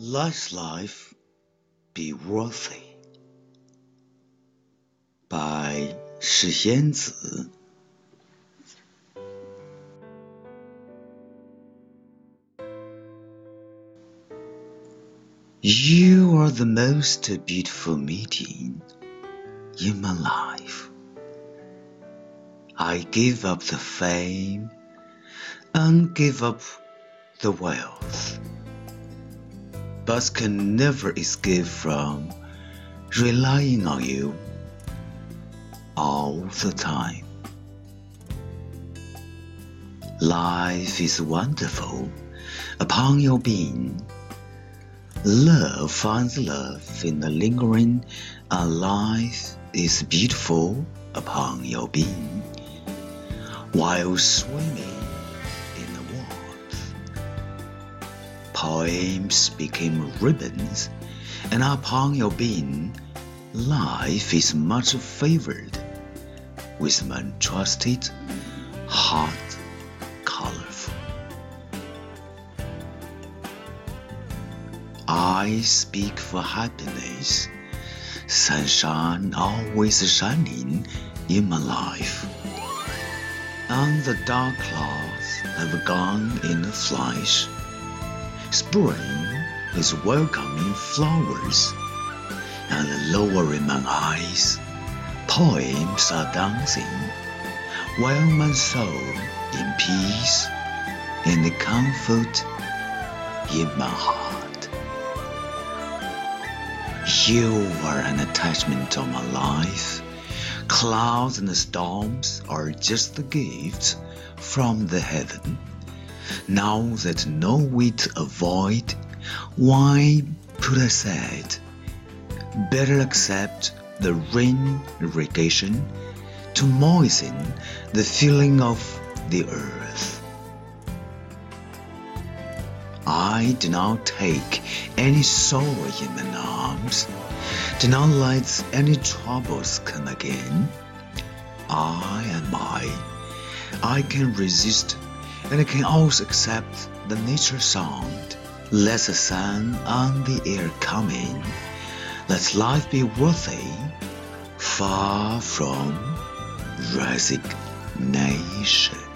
Let life be worthy by 世仙子。You are the most beautiful meeting in my life. I give up the fame and give up the wealth but can never escape from relying on you all the time. Life is wonderful upon your being. Love finds love in the lingering, and life is beautiful upon your being. While swimming Poems became ribbons, and upon your being, life is much favored with men trusted, heart colorful. I speak for happiness, sunshine always shining in my life. And the dark clouds have gone in a flash Spring is welcoming flowers, and lowering my eyes, poems are dancing, while my soul in peace and comfort in my heart. You are an attachment to my life. Clouds and storms are just the gifts from the heaven now that no wit avoid, why put aside? Better accept the rain irrigation to moisten the feeling of the earth. I do not take any sorrow in my arms, do not let any troubles come again. I am I. I can resist and it can also accept the nature sound. Let the sun and the air come in. Let life be worthy, far from resignation.